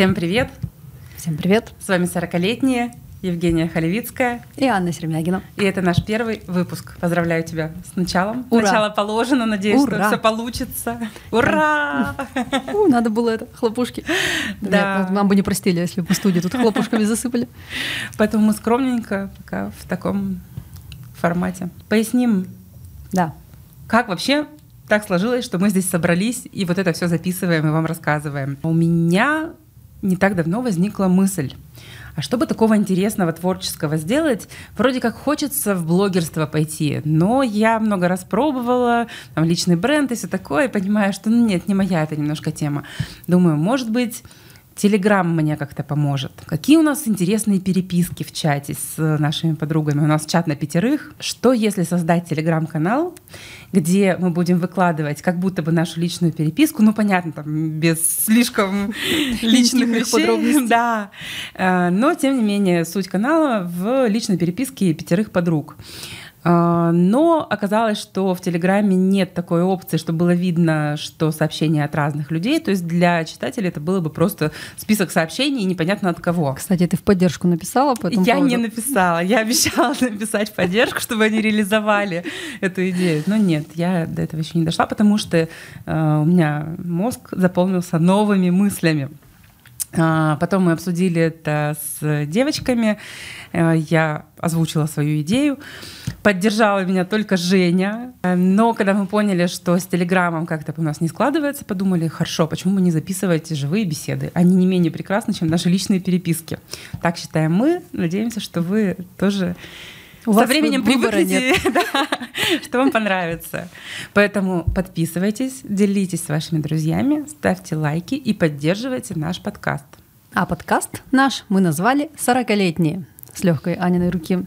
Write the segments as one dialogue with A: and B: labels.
A: Всем привет!
B: Всем привет!
A: С вами 40-летняя Евгения Халевицкая
B: и Анна Сермягина.
A: И это наш первый выпуск. Поздравляю тебя с началом.
B: Ура!
A: Начало положено, надеюсь,
B: Ура!
A: что все получится. Ура!
B: У, надо было это, хлопушки.
A: Да.
B: Нам бы не простили, если бы мы студию тут хлопушками засыпали.
A: Поэтому мы скромненько пока в таком формате. Поясним,
B: Да.
A: как вообще так сложилось, что мы здесь собрались и вот это все записываем и вам рассказываем. У меня не так давно возникла мысль. А что бы такого интересного, творческого сделать? Вроде как хочется в блогерство пойти, но я много раз пробовала, там личный бренд и все такое, и понимаю, что ну, нет, не моя это немножко тема. Думаю, может быть, Телеграм мне как-то поможет. Какие у нас интересные переписки в чате с нашими подругами? У нас чат на пятерых. Что если создать телеграм-канал, где мы будем выкладывать как будто бы нашу личную переписку, ну понятно, там без слишком личных вещей,
B: подробностей.
A: да, Э, но тем не менее суть канала в личной переписке пятерых подруг. А, Но оказалось, что в Телеграме нет такой опции, чтобы было видно, что сообщения от разных людей. То есть для читателей это было бы просто список сообщений, и непонятно от кого.
B: Кстати, ты в поддержку написала по этому
A: Я
B: поводу?
A: не написала. Я обещала написать поддержку, чтобы они реализовали эту идею. Но нет, я до этого еще не дошла, потому что э, у меня мозг заполнился новыми мыслями. А, Потом мы обсудили это с девочками. Э, Я озвучила свою идею. Поддержала меня только Женя. Э, Но когда мы поняли, что с Телеграмом как-то у нас не складывается, подумали, хорошо, почему бы не записывать живые беседы? Они не менее прекрасны, чем наши личные переписки. Так считаем мы. Надеемся, что вы тоже
B: У
A: со временем
B: выбора
A: привыкнете, да, что вам понравится. Поэтому подписывайтесь, делитесь с вашими друзьями, ставьте лайки и поддерживайте наш подкаст.
B: А подкаст наш мы назвали «Сорокалетние» с легкой Аниной руки.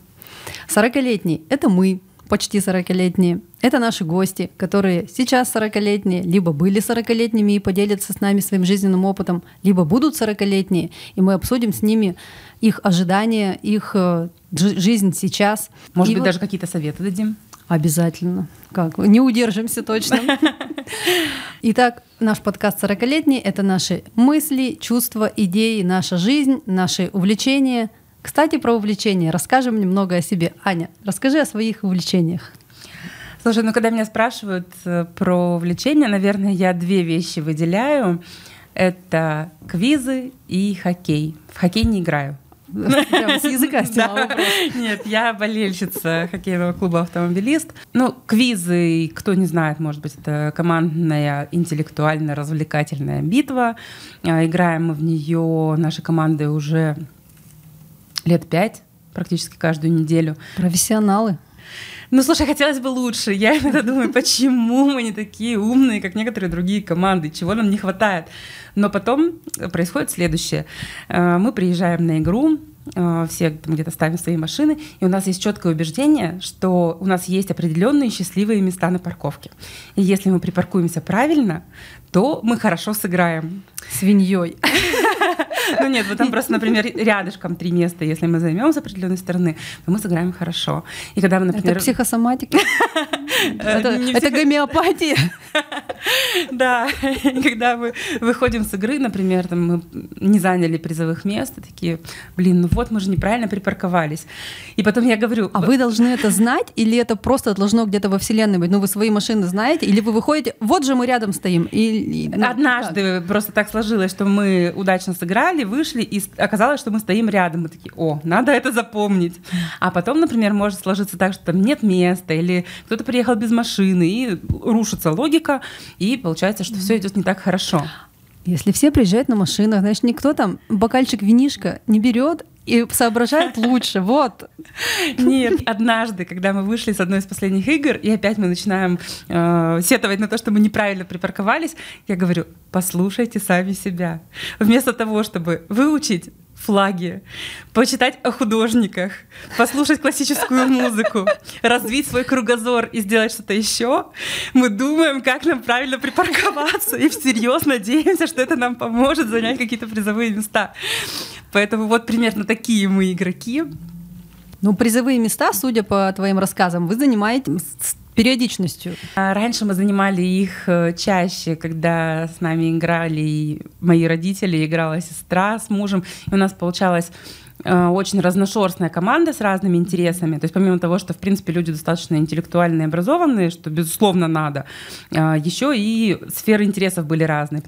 B: «Сорокалетние» — это мы, почти сорокалетние. Это наши гости, которые сейчас сорокалетние, либо были сорокалетними и поделятся с нами своим жизненным опытом, либо будут сорокалетние, и мы обсудим с ними их ожидания, их э, жи- жизнь сейчас.
A: Может
B: И
A: быть,
B: вот-
A: даже какие-то советы дадим.
B: Обязательно. Как? Не удержимся точно. Итак, наш подкаст «Сорокалетний» — это наши мысли, чувства, идеи, наша жизнь, наши увлечения. Кстати, про увлечения. Расскажем немного о себе. Аня, расскажи о своих увлечениях.
A: Слушай, ну когда меня спрашивают э, про увлечения, наверное, я две вещи выделяю. Это квизы и хоккей. В хоккей не играю.
B: Прямо с языка сняла
A: Да. Нет, я болельщица хоккейного клуба «Автомобилист». Ну, квизы, кто не знает, может быть, это командная интеллектуально-развлекательная битва. А, Играем мы в нее, наши команды уже лет пять, практически каждую неделю.
B: Профессионалы.
A: Ну, слушай, хотелось бы лучше. Я иногда думаю, почему мы не такие умные, как некоторые другие команды, чего нам не хватает. Но потом происходит следующее. Э, Мы приезжаем на игру, э, все там где-то ставим свои машины, и у нас есть четкое убеждение, что у нас есть определенные счастливые места на парковке. И если мы припаркуемся правильно, то мы хорошо сыграем.
B: Свиньей.
A: Ну нет, вот там просто, например, рядышком три места, если мы займем с определенной стороны, то мы сыграем хорошо. И когда мы, например...
B: Это психосоматика. Это гомеопатия.
A: Да, когда мы выходим с игры, например, там мы не заняли призовых мест, такие, блин, ну вот мы же неправильно припарковались. И потом я говорю,
B: А вы должны это знать, или это просто должно где-то во Вселенной быть? Ну, вы свои машины знаете, или вы выходите, вот же мы рядом стоим. И, ну,
A: Однажды просто так сложилось, что мы удачно сыграли, вышли, и оказалось, что мы стоим рядом. Мы такие, о, надо это запомнить. А потом, например, может сложиться так, что там нет места, или кто-то приехал без машины, и рушится логика, и получается, что все идет не так хорошо.
B: Если все приезжают на машинах, значит, никто там бокальчик винишка не берет и соображает лучше. Вот.
A: Нет, однажды, когда мы вышли с одной из последних игр, и опять мы начинаем э, сетовать на то, что мы неправильно припарковались, я говорю, послушайте сами себя. Вместо того, чтобы выучить флаги, почитать о художниках, послушать классическую музыку, развить свой кругозор и сделать что-то еще, мы думаем, как нам правильно припарковаться и всерьез надеемся, что это нам поможет занять какие-то призовые места. Поэтому вот примерно такие мы игроки.
B: Ну, призовые места, судя по твоим рассказам, вы занимаете с периодичностью?
A: А, раньше мы занимали их э, чаще, когда с нами играли мои родители, играла сестра с мужем. И у нас получалось очень разношерстная команда с разными интересами. То есть помимо того, что, в принципе, люди достаточно интеллектуальные, образованные, что, безусловно, надо, э, еще и сферы интересов были разные.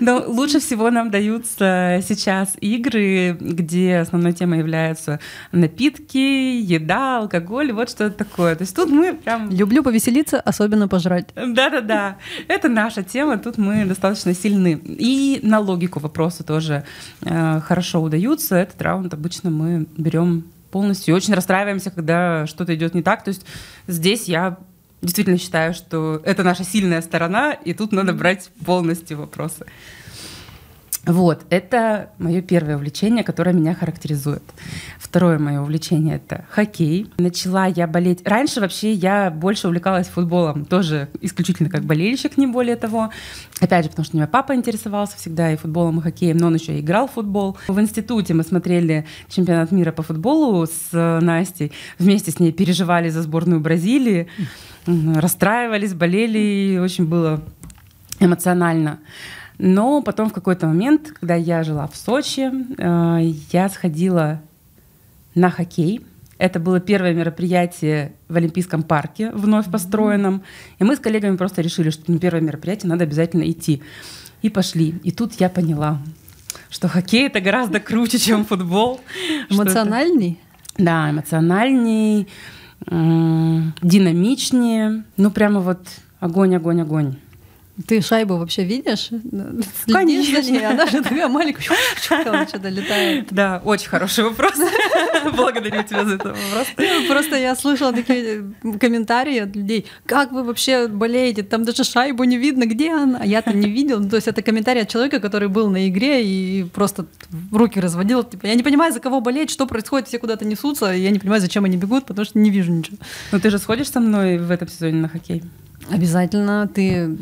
A: Но лучше всего нам даются сейчас игры, где основной темой являются напитки, еда, алкоголь, вот что-то такое. То есть тут мы прям...
B: Люблю повеселиться, особенно пожрать.
A: Да-да-да, это наша тема, тут мы достаточно сильны. И на логику вопроса тоже э, хорошо удаются. Этот раунд обычно обычно мы берем полностью и очень расстраиваемся, когда что-то идет не так. То есть здесь я действительно считаю, что это наша сильная сторона, и тут надо брать полностью вопросы. Вот, это мое первое увлечение, которое меня характеризует. Второе мое увлечение — это хоккей. Начала я болеть... Раньше вообще я больше увлекалась футболом, тоже исключительно как болельщик, не более того. Опять же, потому что меня папа интересовался всегда и футболом, и хоккеем, но он еще и играл в футбол. В институте мы смотрели чемпионат мира по футболу с Настей, вместе с ней переживали за сборную Бразилии, расстраивались, болели, и очень было эмоционально. Но потом в какой-то момент, когда я жила в Сочи, э, я сходила на хоккей. Это было первое мероприятие в Олимпийском парке, вновь построенном. И мы с коллегами просто решили, что на первое мероприятие надо обязательно идти. И пошли. И тут я поняла, что хоккей это гораздо круче, чем футбол.
B: Эмоциональней?
A: Да, эмоциональней, динамичнее. Ну, прямо вот огонь, огонь, огонь.
B: Ты шайбу вообще видишь?
A: Конечно.
B: За ней? Она же такая маленькая, что-то летает.
A: Да, очень хороший вопрос. Благодарю тебя за этот вопрос.
B: Просто я слышала такие комментарии от людей. Как вы вообще болеете? Там даже шайбу не видно, где она? А я-то не видел. Ну, то есть это комментарий от человека, который был на игре и просто руки разводил. Типа, я не понимаю, за кого болеть, что происходит, все куда-то несутся. Я не понимаю, зачем они бегут, потому что не вижу ничего.
A: Ну ты же сходишь со мной в этом сезоне на хоккей?
B: Обязательно ты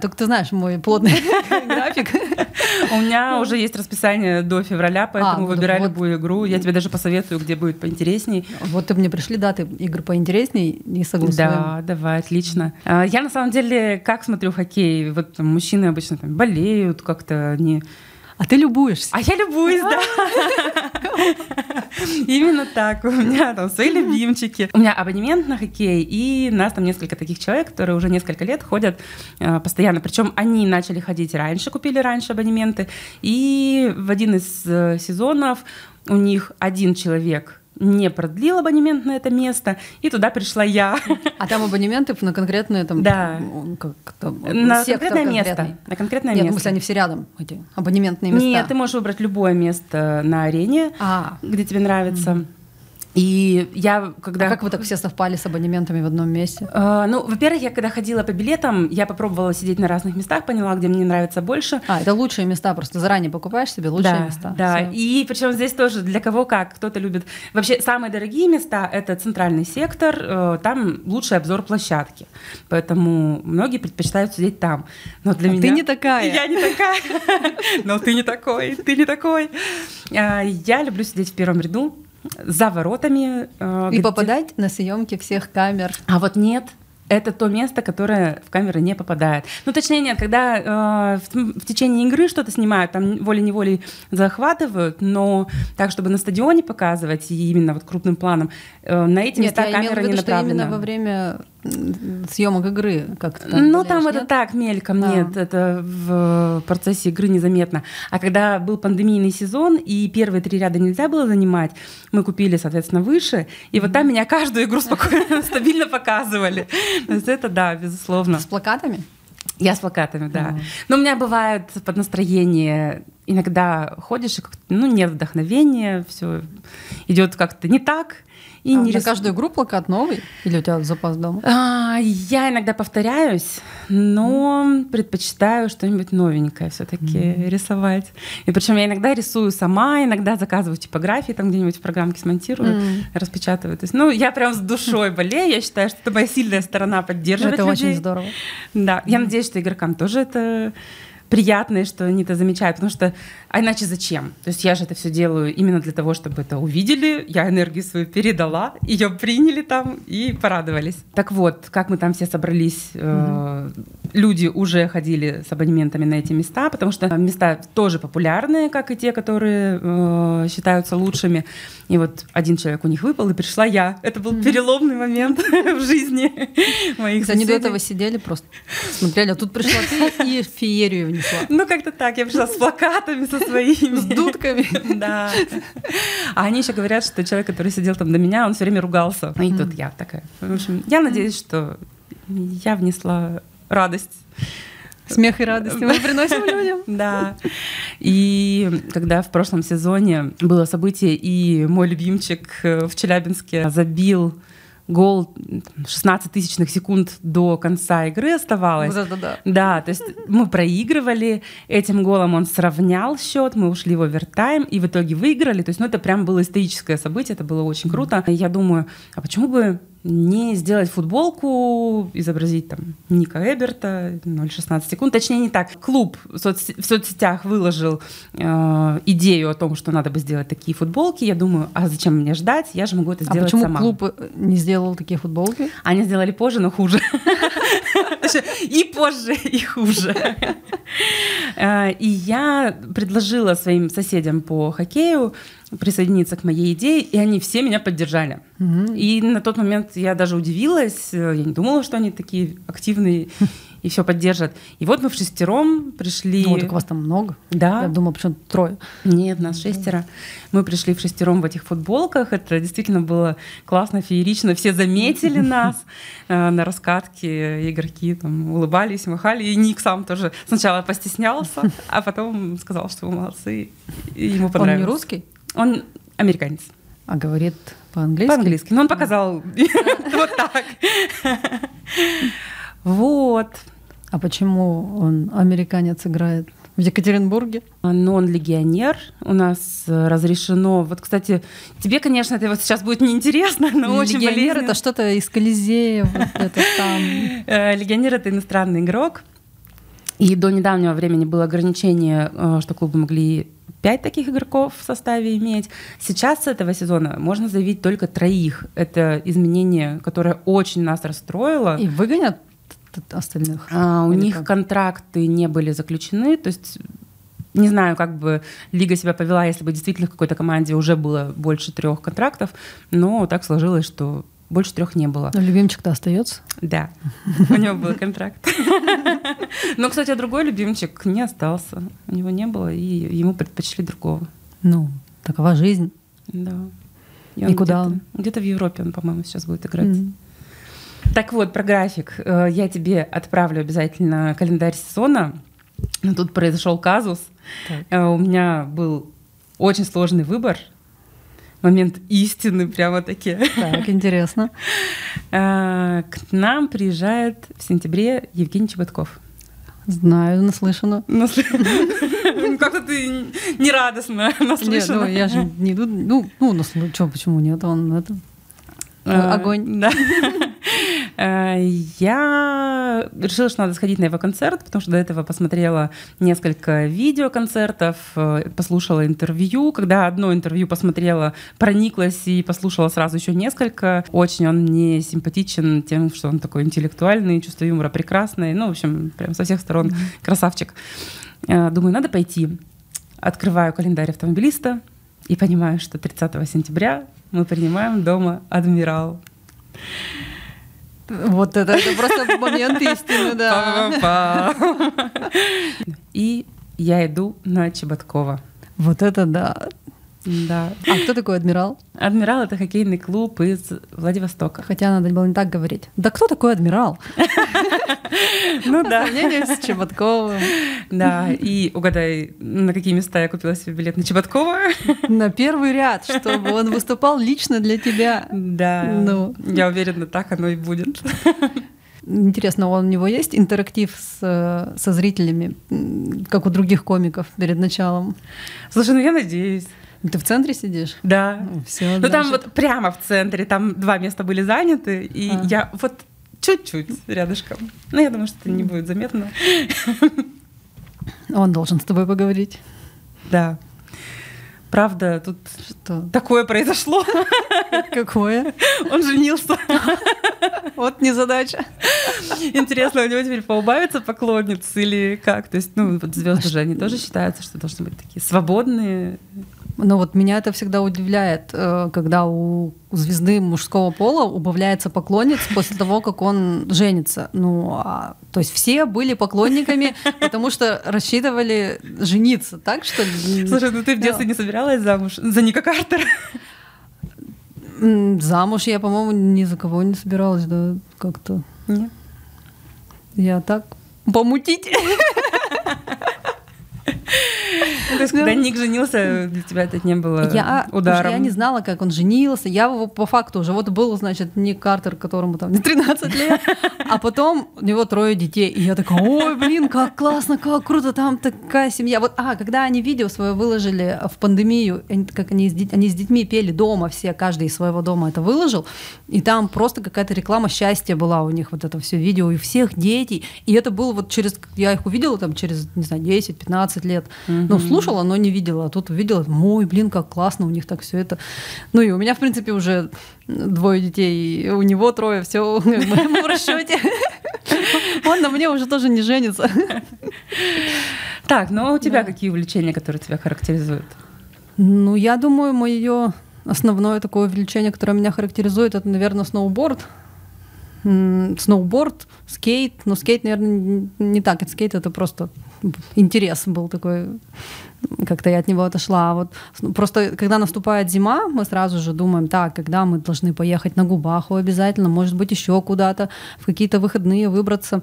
B: только ты знаешь мой плотный график.
A: У меня уже есть расписание до февраля, поэтому а, выбирай любую игру. Я тебе даже посоветую, где будет поинтересней.
B: Вот ты мне пришли даты игр поинтересней и согласуем.
A: Да, давай, отлично. А, я на самом деле как смотрю хоккей? Вот мужчины обычно болеют как-то, не
B: а ты любуешься.
A: А я любуюсь, да. Именно так. У меня там свои любимчики. У меня абонемент на хоккей, и нас там несколько таких человек, которые уже несколько лет ходят э, постоянно. Причем они начали ходить раньше, купили раньше абонементы. И в один из э, сезонов у них один человек не продлил абонемент на это место, и туда пришла я.
B: А там абонементы на конкретное там,
A: да.
B: как,
A: на конкретное место. На конкретное
B: Нет,
A: место.
B: в смысле, они все рядом, эти абонементные места.
A: Нет, ты можешь выбрать любое место на арене, а. где тебе нравится. Mm-hmm. И я когда...
B: А как вы так все совпали с абонементами в одном месте?
A: Uh, ну, во-первых, я когда ходила по билетам, я попробовала сидеть на разных местах, поняла, где мне нравится больше.
B: А, это лучшие места, просто заранее покупаешь себе лучшие
A: да,
B: места.
A: Да, Всё. и причем здесь тоже для кого как. Кто-то любит... Вообще, самые дорогие места — это центральный сектор, э, там лучший обзор площадки. Поэтому многие предпочитают сидеть там.
B: Но для а меня... ты не такая.
A: Я не такая. Но ты не такой, ты не такой. А, я люблю сидеть в первом ряду, за воротами.
B: Э, И где... попадать на съемки всех камер.
A: А вот нет, это то место, которое в камеры не попадает. Ну, точнее, нет, когда э, в, в течение игры что-то снимают, там волей-неволей захватывают, но так, чтобы на стадионе показывать, и именно вот крупным планом, э, на эти нет, места камера не направлена.
B: именно во время съемок игры как-то
A: там Ну, там нет? это так, мельком, а. нет, это в процессе игры незаметно. А когда был пандемийный сезон, и первые три ряда нельзя было занимать, мы купили, соответственно, выше, и вот там меня каждую игру спокойно, стабильно показывали. То есть это, да, безусловно.
B: С плакатами?
A: Я с плакатами, да. Но у меня бывает под настроение, иногда ходишь, и ну, нет вдохновения, все идет как-то не так,
B: и а не на рис... каждую игру плакат новый? Или у тебя запас дома?
A: А, я иногда повторяюсь, но mm. предпочитаю что-нибудь новенькое все-таки mm. рисовать. И причем я иногда рисую сама, иногда заказываю типографии, там где-нибудь в программке смонтирую, mm. распечатываю. То есть, ну, я прям с душой болею. Я считаю, что это моя сильная сторона поддерживать
B: Это
A: людей.
B: очень здорово.
A: Да. Я надеюсь, что игрокам тоже это приятное, что они это замечают, потому что, а иначе зачем? То есть я же это все делаю именно для того, чтобы это увидели, я энергию свою передала, ее приняли там и порадовались. Так вот, как мы там все собрались, э, люди уже ходили с абонементами на эти места, потому что места тоже популярные, как и те, которые э, считаются лучшими. И вот один человек у них выпал, и пришла я. Это был переломный момент в жизни моих
B: Они до этого сидели просто, смотрели, а тут пришла ты и феерию внесла.
A: Ну, как-то так. Я пришла с плакатами со своими.
B: С дудками.
A: Да. А они еще говорят, что человек, который сидел там до меня, он все время ругался. И тут я такая. В общем, я надеюсь, что я внесла радость.
B: Смех и радость мы приносим людям.
A: Да. И когда в прошлом сезоне было событие, и мой любимчик э, в Челябинске забил гол 16 тысячных секунд до конца игры оставалось.
B: Вот это да.
A: Да, то есть мы проигрывали, этим голом он сравнял счет, мы ушли в овертайм и в итоге выиграли. То есть, ну, это прям было историческое событие, это было очень круто. Я думаю, а почему бы не сделать футболку, изобразить там Ника Эберта, 0,16 секунд. Точнее, не так. Клуб в, соцсе- в соцсетях выложил э, идею о том, что надо бы сделать такие футболки. Я думаю, а зачем мне ждать? Я же могу это
B: А
A: сделать
B: почему
A: сама.
B: клуб э, не сделал такие футболки?
A: Они сделали позже, но хуже. И позже, и хуже. Э, И я предложила своим соседям по хоккею присоединиться к моей идее, и они все меня поддержали. И на тот момент я даже удивилась, э, я не думала, что они такие активные и все поддержат. И вот мы в шестером пришли.
B: Ну, так вас там много.
A: Да.
B: Я думала, почему трое.
A: Нет, нас шестеро. Мы пришли в шестером в этих футболках. Это действительно было классно, феерично. Все заметили нас э, на раскатке. Игроки там улыбались, махали. И Ник сам тоже сначала постеснялся, а потом сказал, что вы молодцы. И ему
B: Он
A: понравилось.
B: не русский,
A: Он американец.
B: а говорит по-английски.
A: По-английски. Но он показал вот так. Вот.
B: А почему он американец играет в Екатеринбурге?
A: Но он легионер. У нас э, разрешено. Вот, кстати, тебе, конечно, это вот сейчас будет неинтересно, но очень
B: Легионер это что-то из Колизея, вот это там.
A: Э, Легионер это иностранный игрок. И до недавнего времени было ограничение, э, что клубы могли пять таких игроков в составе иметь. Сейчас с этого сезона можно заявить только троих. Это изменение, которое очень нас расстроило.
B: И выгонят остальных.
A: А, у
B: Или
A: них
B: как?
A: контракты не были заключены, то есть не знаю, как бы лига себя повела, если бы действительно в какой-то команде уже было больше трех контрактов, но так сложилось, что больше трех не было.
B: Но любимчик-то остается.
A: Да, у него был контракт. Но, кстати, другой любимчик не остался. У него не было, и ему предпочли другого.
B: Ну, такова жизнь.
A: Да.
B: И куда
A: где-то-
B: он?
A: Где-то в Европе он, по-моему, сейчас будет играть. Так вот, про график. Э, Я тебе отправлю обязательно календарь сезона. Но Тут произошел казус.
B: Так.
A: Э, У меня был очень сложный выбор. Момент истины прямо-таки.
B: Так, интересно.
A: Э, К нам приезжает в сентябре Евгений Чеботков.
B: Знаю, наслышана.
A: Насл- Как-то ты нерадостно
B: Нет,
A: наслышана.
B: ну я же не. Ну, ну, наслы- чё, почему нет? Он это.
A: Э,
B: Огонь.
A: Да. Э, Я решила, что надо сходить на его концерт, потому что до этого посмотрела несколько видеоконцертов, э, послушала интервью. Когда одно интервью посмотрела, прониклась и послушала сразу еще несколько. Очень он мне симпатичен тем, что он такой интеллектуальный, чувство юмора прекрасное. Ну, в общем, прям со всех сторон красавчик. Думаю, надо пойти. Открываю календарь автомобилиста и понимаю, что 30 сентября мы принимаем дома адмирал.
B: Вот это, это просто момент истины, да.
A: Па-па-па. И я иду на Чеботкова.
B: Вот это да.
A: Да.
B: А кто такой адмирал?
A: Адмирал — это хоккейный клуб из Владивостока.
B: Хотя надо было не так говорить. Да кто такой адмирал?
A: Ну да.
B: сравнению с Чеботковым.
A: Да, и угадай, на какие места я купила себе билет на Чеботкова?
B: На первый ряд, чтобы он выступал лично для тебя.
A: Да.
B: Ну.
A: Я уверена, так оно и будет.
B: Интересно, у него есть интерактив с, со зрителями, как у других комиков перед началом?
A: Слушай, ну я надеюсь.
B: Ты в центре сидишь?
A: Да.
B: Ну, все,
A: Ну там вот прямо в центре, там два места были заняты, и
B: А.
A: я вот чуть-чуть рядышком. Ну, я думаю, что это не будет заметно.
B: Он должен с тобой поговорить.
A: Да. Правда, тут
B: Что?
A: такое произошло.
B: Какое?
A: Он женился.
B: Вот незадача.
A: Интересно, у него теперь поубавится поклонниц или как? То есть, ну, вот звезды же, они тоже считаются, что должны быть такие свободные.
B: Но вот меня это всегда удивляет, э, когда у звезды мужского пола убавляется поклонниц после того, как он женится. Ну, а, то есть все были поклонниками, потому что рассчитывали жениться, так что?
A: Слушай, ну ты в детстве не собиралась замуж за Ника Картера?
B: Замуж я, по-моему, ни за кого не собиралась, да, как-то.
A: Нет.
B: Я так помутить.
A: Ну, то есть, когда Ник женился, для тебя это не было
B: Я,
A: ударом?
B: я не знала, как он женился. Я его по факту уже вот был, значит, Ник Картер, которому там не 13 лет, а потом у него трое детей. И я такая, ой, блин, как классно, как круто, там такая семья. Вот, а, когда они видео свое выложили в пандемию, как они с, дет- они с детьми пели дома, все, каждый из своего дома это выложил, и там просто какая-то реклама счастья была у них, вот это все видео, и всех дети. И это было вот через, я их увидела там через, не знаю, 10-15 лет. Ну, слушала, но не видела. А тут увидела, ой, блин, как классно у них так все это. Ну и у меня, в принципе, уже двое детей, и у него трое, все в расчете. Он на мне уже тоже не женится.
A: Так, ну а у тебя какие увлечения, которые тебя характеризуют?
B: Ну, я думаю, мое основное такое увлечение, которое меня характеризует, это, наверное, сноуборд. Сноуборд, скейт. Но скейт, наверное, не так. Это скейт это просто интерес был такой. Как-то я от него отошла. А Вот с- просто когда наступает зима, мы сразу же думаем, так, когда мы должны поехать на Губаху обязательно, может быть, еще куда-то, в какие-то выходные выбраться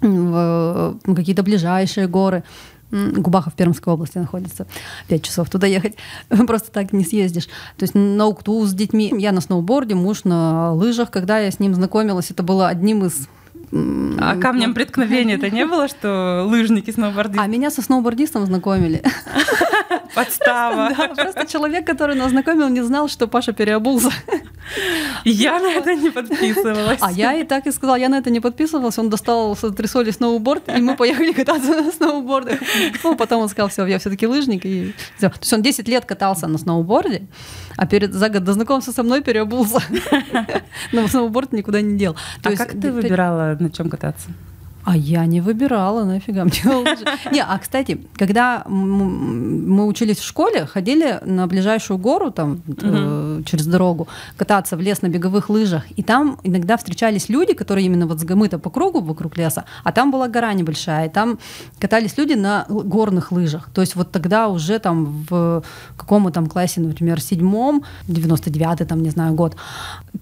B: в э, какие-то ближайшие горы. Губаха в Пермской области находится. Пять часов туда ехать. Просто так не съездишь. То есть на Укту с детьми. Я на сноуборде, муж на лыжах. Когда я с ним знакомилась, это было одним из...
A: А камнем преткновения это не было, что лыжники, сноубордисты,
B: А меня со сноубордистом знакомили.
A: подстава?
B: Да, Просто человек, который нас знакомил, не знал, что Паша переобулся.
A: Я на это не подписывалась.
B: А я и так и сказала, я на это не подписывалась. Он достал с антресоли сноуборд, и мы поехали кататься на сноубордах. Ну, потом он сказал, все, я все-таки лыжник. И. То есть он 10 лет катался на сноуборде, а перед, за год до знакомства со мной переобулся. Но сноуборд никуда не дел. То
A: А
B: есть
A: как ты выбирала, на чем кататься?
B: А я не выбирала, нафига мне лыжи. Не, а кстати, когда мы учились в школе, ходили на ближайшую гору там э, через дорогу кататься в лес на беговых лыжах, и там иногда встречались люди, которые именно вот с гамыта по кругу вокруг леса, а там была гора небольшая, и там катались люди на горных лыжах. То есть вот тогда уже там в каком там классе, например, седьмом, 99-й там, не знаю, год,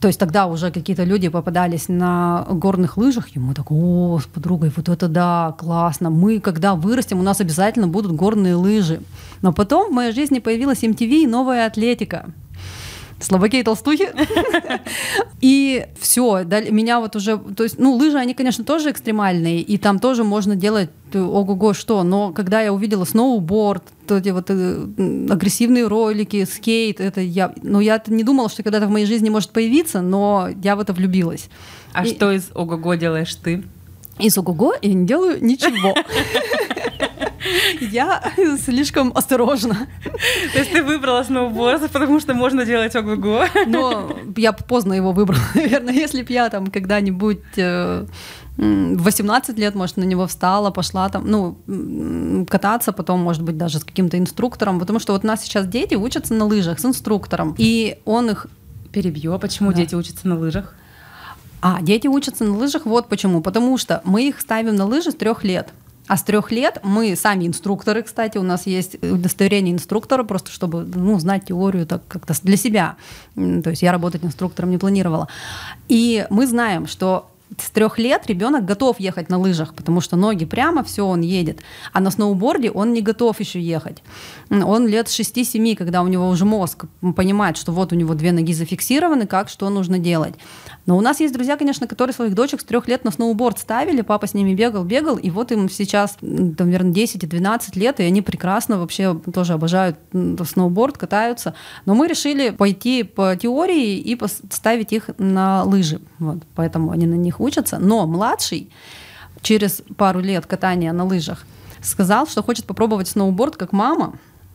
B: то есть тогда уже какие-то люди попадались на горных лыжах, и мы так, о, с подругой, вот это да, классно. Мы, когда вырастем, у нас обязательно будут горные лыжи. Но потом в моей жизни появилась MTV и новая атлетика. Слабаки и толстухи. И все, меня вот уже, то есть, ну, лыжи, они, конечно, тоже экстремальные, и там тоже можно делать э, ого-го что, но когда я увидела сноуборд, то эти вот э, агрессивные ролики, скейт, это я, ну, я не думала, что когда-то в моей жизни может появиться, но я в это влюбилась.
A: А
B: И-
A: что из ого-го делаешь ты?
B: Из ого-го я не делаю ничего. Я слишком осторожна.
A: То есть ты выбрала сноуборд, потому что можно делать ого-го.
B: Но я поздно его выбрала, наверное. Если бы я там когда-нибудь э, м, в 18 лет, может, на него встала, пошла там, ну, кататься потом, может быть, даже с каким-то инструктором, потому что вот у нас сейчас дети учатся на лыжах с инструктором, и он их
A: Перебью. А почему
B: Да.
A: дети учатся на лыжах?
B: А, дети учатся на лыжах вот почему. Потому что мы их ставим на лыжи с трех лет. А с трех лет мы сами инструкторы, кстати, у нас есть удостоверение инструктора, просто чтобы ну, знать теорию так как-то для себя. То есть я работать инструктором не планировала. И мы знаем, что с трех лет ребенок готов ехать на лыжах, потому что ноги прямо, все, он едет. А на сноуборде он не готов еще ехать. Он лет 6-7, когда у него уже мозг понимает, что вот у него две ноги зафиксированы, как, что нужно делать. Но у нас есть друзья, конечно, которые своих дочек с трех лет на сноуборд ставили, папа с ними бегал, бегал, и вот им сейчас, там, наверное, 10 и 12 лет, и они прекрасно вообще тоже обожают сноуборд, катаются. Но мы решили пойти по теории и поставить их на лыжи. Вот, поэтому они на них учатся. Но младший через пару лет катания на лыжах сказал, что хочет попробовать сноуборд как мама.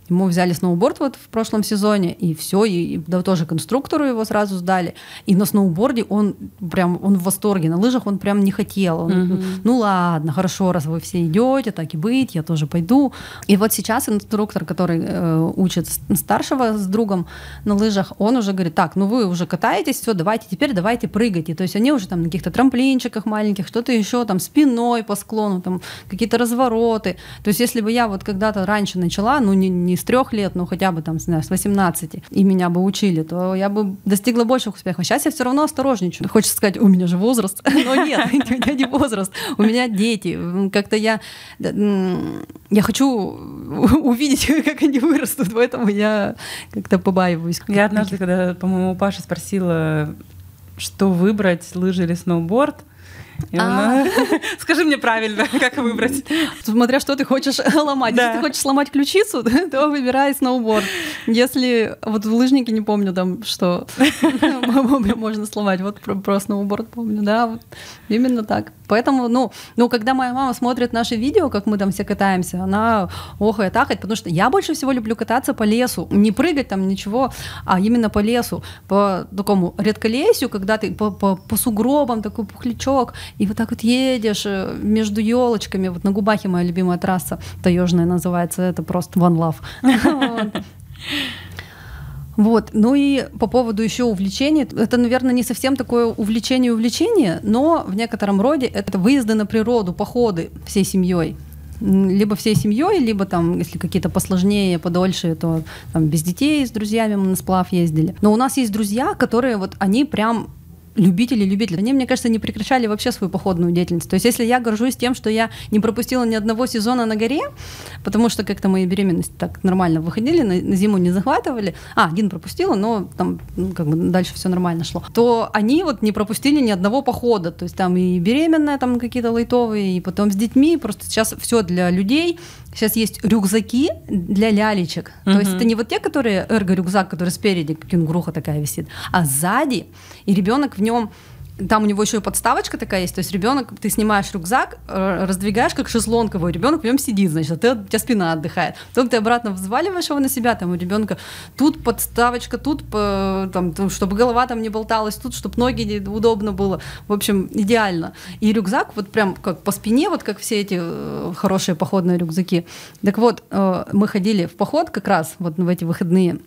B: Ему взяли сноуборд вот в прошлом сезоне, и все, и, да, тоже конструктору его сразу сдали. И на сноуборде он прям, он в восторге, на лыжах он прям не хотел. Он,
A: Мгм.
B: Ну ладно, хорошо, раз вы все идете, так и быть, я тоже пойду. И вот сейчас инструктор, который э, учит старшего с другом на лыжах, он уже говорит, так, ну вы уже катаетесь, все, давайте теперь давайте прыгайте. То есть они уже там на каких-то трамплинчиках маленьких, что-то еще там спиной по склону, там какие-то развороты. То есть если бы я вот когда-то раньше начала, ну не, не с трех лет, но хотя бы там, знаю, с 18, и меня бы учили, то я бы достигла больших успехов. Сейчас я все равно осторожничаю. Хочется сказать, у меня же возраст. Но нет, у меня не возраст. У меня дети. Как-то я, я хочу увидеть, как они вырастут, поэтому я как-то побаиваюсь.
A: Я однажды, когда, по-моему, у Паши спросила, что выбрать, лыжи или сноуборд,
B: А.
A: скажи мне правильно, как выбрать.
B: Смотря что ты хочешь ломать.
A: Да.
B: Если ты хочешь сломать ключицу, то выбирай сноуборд. Если вот в лыжнике не помню там, что можно сломать, вот про, про сноуборд помню, да, вот именно так. Поэтому, ну, ну, когда моя мама смотрит наши видео, как мы там все катаемся, она охает, ахает, потому что я больше всего люблю кататься по лесу, не прыгать там ничего, а именно по лесу, по такому редколесью, когда ты по, по, по сугробам такой пухлячок, и вот так вот едешь э, между елочками, вот на Губахе моя любимая трасса, таежная называется, это просто one love. Вот. Ну и по поводу еще увлечений, это, наверное, не совсем такое увлечение-увлечение, но в некотором роде это выезды на природу, походы всей семьей. Либо всей семьей, либо там, если какие-то посложнее, подольше, то там без детей с друзьями мы на сплав ездили. Но у нас есть друзья, которые вот они прям любители-любители. Они, мне кажется, не прекращали вообще свою походную деятельность. То есть если я горжусь тем, что я не пропустила ни одного сезона на горе, потому что как-то мои беременности так нормально выходили, на, на зиму не захватывали, а, один пропустила, но там ну, как бы дальше все нормально шло, то они вот не пропустили ни одного похода. То есть там и беременная, там какие-то лайтовые, и потом с детьми. Просто сейчас все для людей. Сейчас есть рюкзаки для лялечек. То есть это не вот те, которые эрго-рюкзак, который спереди, кенгуруха такая висит, а сзади, и ребенок в нем там у него еще и подставочка такая есть, то есть ребенок, ты снимаешь рюкзак, э, раздвигаешь как шезлонг его, ребенок в нем сидит, значит, а ты, у тебя спина отдыхает. Потом ты обратно взваливаешь его на себя, там у ребенка тут подставочка, тут, по- там, то, чтобы голова там не болталась, тут, чтобы ноги удобно было. В общем, идеально. И рюкзак вот прям как по спине, вот как все эти э, хорошие походные рюкзаки. Так вот, э, мы ходили в поход как раз вот в эти выходные.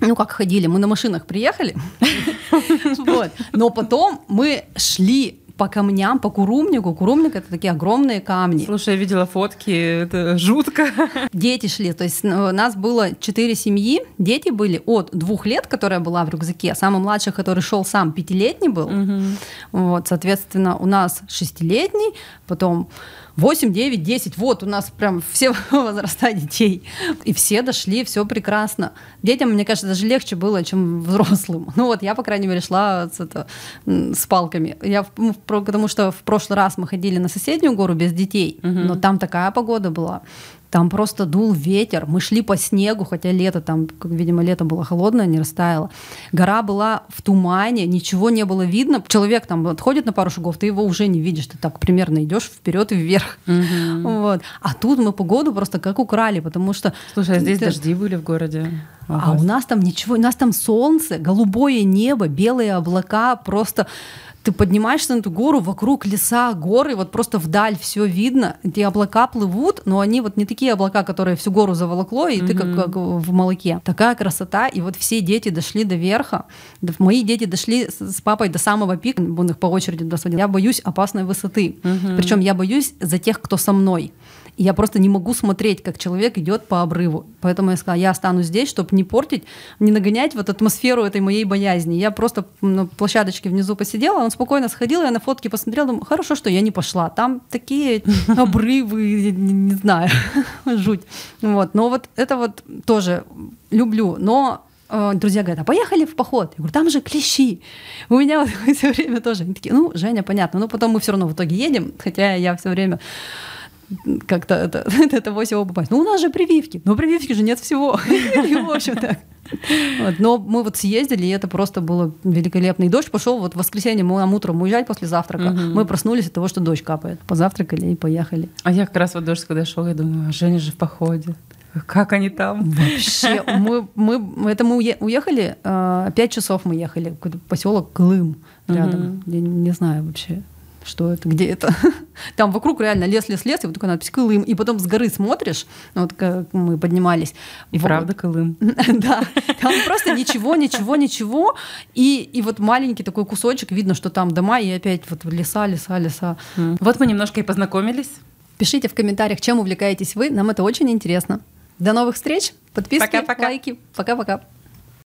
B: Ну, как ходили, мы на машинах приехали, Вот. но потом мы шли по камням, по курумнику. Курумник — это такие огромные камни.
A: Слушай, я видела фотки, это жутко.
B: Дети шли, то есть ну, у нас было четыре семьи, дети были от двух лет, которая была в рюкзаке, самый младший, который шел сам, пятилетний был.
A: Мгм.
B: Вот, соответственно, у нас шестилетний, потом 8, 9, 10. Вот у нас прям все возраста детей. И все дошли, все прекрасно. Детям, мне кажется, даже легче было, чем взрослым. Ну вот я, по крайней мере, шла с, это, с палками. Я, в- ну, потому что в прошлый раз мы ходили на соседнюю гору без детей,
A: Мгм.
B: но там такая погода была. Там просто дул ветер. Мы шли по снегу, хотя лето там, видимо, лето было холодное, не растаяло. Гора была в тумане, ничего не было видно. Человек там отходит на пару шагов, ты его уже не видишь. Ты так примерно идешь вперед и вверх.
A: Мгм.
B: Вот. А тут мы погоду просто как украли, потому что...
A: Слушай, а здесь
B: ты-
A: дожди были в городе.
B: а у нас там ничего, у нас там солнце, голубое небо, белые облака, просто ты поднимаешься на эту гору, вокруг леса, горы, вот просто вдаль все видно, эти облака плывут, но они вот не такие облака, которые всю гору заволокло, и ты как, как в молоке. Такая красота, и вот все дети дошли до верха, мои дети дошли с, папой до самого пика, он их по очереди туда сводил. Я боюсь опасной высоты,
A: Мгм.
B: причем я боюсь за тех, кто со мной. И я просто не могу смотреть, как человек идет по обрыву. Поэтому я сказала, я останусь здесь, чтобы не портить, не нагонять вот атмосферу этой моей боязни. Я просто на площадочке внизу посидела, он спокойно сходил, я на фотки посмотрела, думаю, хорошо, что я не пошла. Там такие обрывы, не знаю, жуть. Вот. Но вот это вот тоже люблю. Но э, друзья говорят, а поехали в поход. Я говорю, там же клещи. У меня вот все время тоже. Они такие, ну, Женя, понятно. Но потом мы все равно в итоге едем, хотя я все время как-то это, это всего попасть. Ну, у нас же прививки. Но прививки же нет всего. И, в общем, так. Вот, но мы вот съездили, и это просто было великолепно. И дождь пошел, вот в воскресенье мы нам утром уезжать после завтрака.
A: Мгм.
B: Мы проснулись от того, что дождь капает. Позавтракали и поехали.
A: А я как раз вот дождь, когда шел, я думаю, а Женя же в походе. Как они там?
B: Вообще, мы, мы, это мы уе- уехали, э, пять часов мы ехали, какой-то поселок Клым рядом.
A: Мгм.
B: Я не знаю вообще, что это, где это. Там вокруг реально лес, лес, лес, и вот такая надпись Клым. И потом с горы смотришь, ну, вот как мы поднимались.
A: И
B: Вот-
A: правда Колым.
B: Да, там просто ничего, ничего, ничего. И, и вот маленький такой кусочек, видно, что там дома, и опять вот леса, леса, леса.
A: Вот мы немножко и познакомились.
B: Пишите в комментариях, чем увлекаетесь вы, нам это очень интересно. До новых встреч, подписки,
A: Пока-пока.
B: лайки. Пока-пока.